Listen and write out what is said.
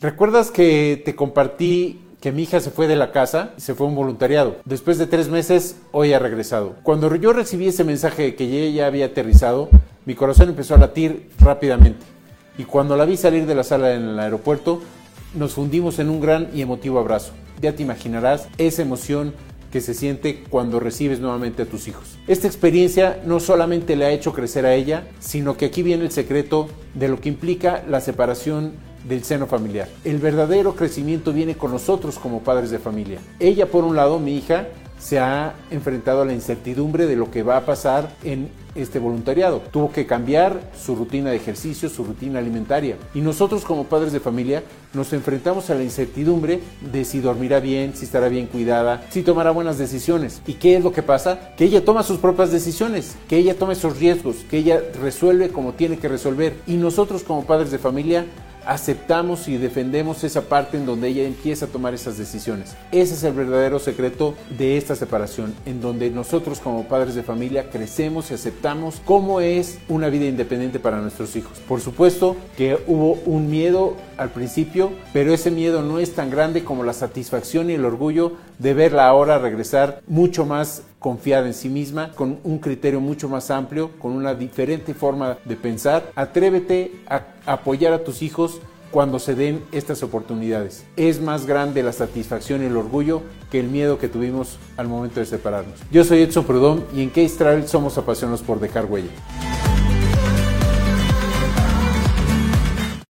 ¿Recuerdas que te compartí que mi hija se fue de la casa y se fue a un voluntariado. Después de tres meses, hoy ha regresado. Cuando yo recibí ese mensaje de que ella había aterrizado, mi corazón empezó a latir rápidamente. Y cuando la vi salir de la sala en el aeropuerto, nos fundimos en un gran y emotivo abrazo. Ya te imaginarás esa emoción que se siente cuando recibes nuevamente a tus hijos. Esta experiencia no solamente le ha hecho crecer a ella, sino que aquí viene el secreto de lo que implica la separación del seno familiar. El verdadero crecimiento viene con nosotros como padres de familia. Ella, por un lado, mi hija, se ha enfrentado a la incertidumbre de lo que va a pasar en este voluntariado. Tuvo que cambiar su rutina de ejercicio, su rutina alimentaria. Y nosotros como padres de familia nos enfrentamos a la incertidumbre de si dormirá bien, si estará bien cuidada, si tomará buenas decisiones. ¿Y qué es lo que pasa? Que ella toma sus propias decisiones, que ella toma esos riesgos, que ella resuelve como tiene que resolver. Y nosotros como padres de familia aceptamos y defendemos esa parte en donde ella empieza a tomar esas decisiones. Ese es el verdadero secreto de esta separación, en donde nosotros como padres de familia crecemos y aceptamos cómo es una vida independiente para nuestros hijos. Por supuesto que hubo un miedo al principio, pero ese miedo no es tan grande como la satisfacción y el orgullo de verla ahora regresar mucho más confiada en sí misma, con un criterio mucho más amplio, con una diferente forma de pensar. Atrévete a apoyar a tus hijos cuando se den estas oportunidades. Es más grande la satisfacción y el orgullo que el miedo que tuvimos al momento de separarnos. Yo soy Edson Prudón y en Case Travel somos apasionados por dejar huella.